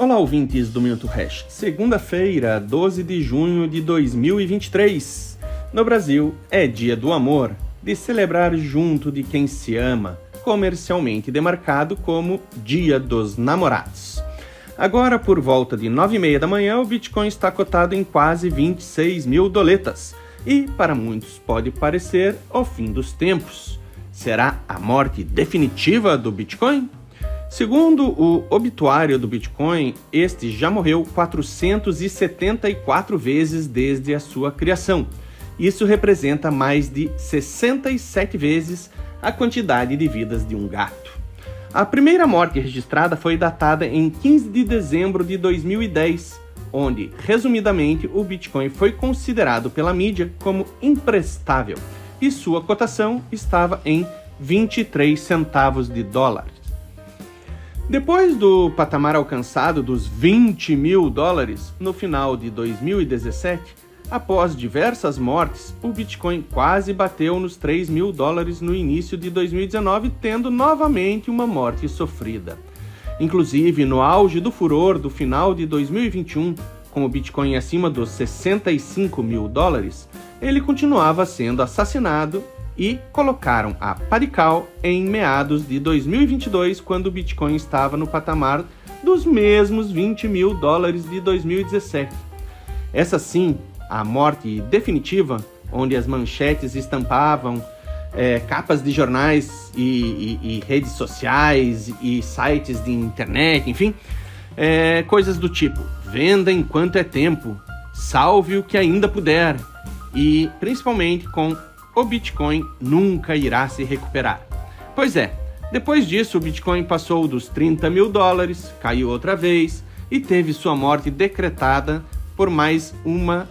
Olá, ouvintes do Minuto Hash. Segunda-feira, 12 de junho de 2023. No Brasil, é dia do amor, de celebrar junto de quem se ama, comercialmente demarcado como Dia dos Namorados. Agora, por volta de 9 e meia da manhã, o Bitcoin está cotado em quase 26 mil doletas. E, para muitos, pode parecer o fim dos tempos. Será a morte definitiva do Bitcoin? Segundo o obituário do Bitcoin, este já morreu 474 vezes desde a sua criação. Isso representa mais de 67 vezes a quantidade de vidas de um gato. A primeira morte registrada foi datada em 15 de dezembro de 2010, onde, resumidamente, o Bitcoin foi considerado pela mídia como imprestável e sua cotação estava em 23 centavos de dólar. Depois do patamar alcançado dos 20 mil dólares no final de 2017, após diversas mortes, o Bitcoin quase bateu nos 3 mil dólares no início de 2019, tendo novamente uma morte sofrida. Inclusive, no auge do furor do final de 2021, com o Bitcoin acima dos 65 mil dólares, ele continuava sendo assassinado e colocaram a Parical em meados de 2022, quando o Bitcoin estava no patamar dos mesmos 20 mil dólares de 2017. Essa sim, a morte definitiva, onde as manchetes estampavam é, capas de jornais e, e, e, redes sociais e sites de internet, enfim, é, coisas do tipo: venda enquanto é tempo, salve o que ainda puder, e principalmente com o Bitcoin nunca irá se recuperar. Pois é, depois disso o Bitcoin passou dos 30 mil dólares, caiu outra vez e teve sua morte decretada por mais uma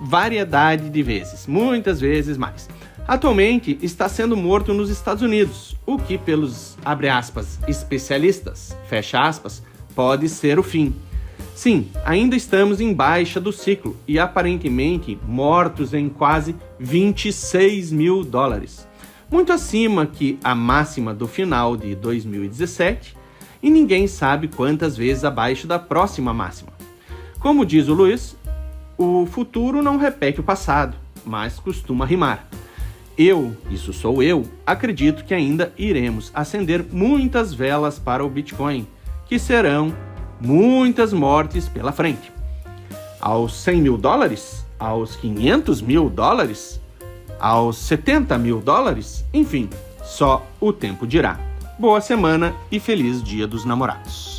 variedade de vezes, muitas vezes mais. Atualmente está sendo morto nos Estados Unidos, o que pelos aspas especialistas, fecha aspas, pode ser o fim. Sim, ainda estamos em baixa do ciclo e aparentemente mortos em quase 26 mil dólares, muito acima que a máxima do final de 2017 e ninguém sabe quantas vezes abaixo da próxima máxima. Como diz o Luiz, o futuro não repete o passado, mas costuma rimar. Eu, isso sou eu, acredito que ainda iremos acender muitas velas para o Bitcoin, que serão muitas mortes pela frente. Aos 100 mil dólares, aos 500 mil dólares, aos 70 mil dólares, enfim, só o tempo dirá. Boa semana e feliz Dia dos Namorados.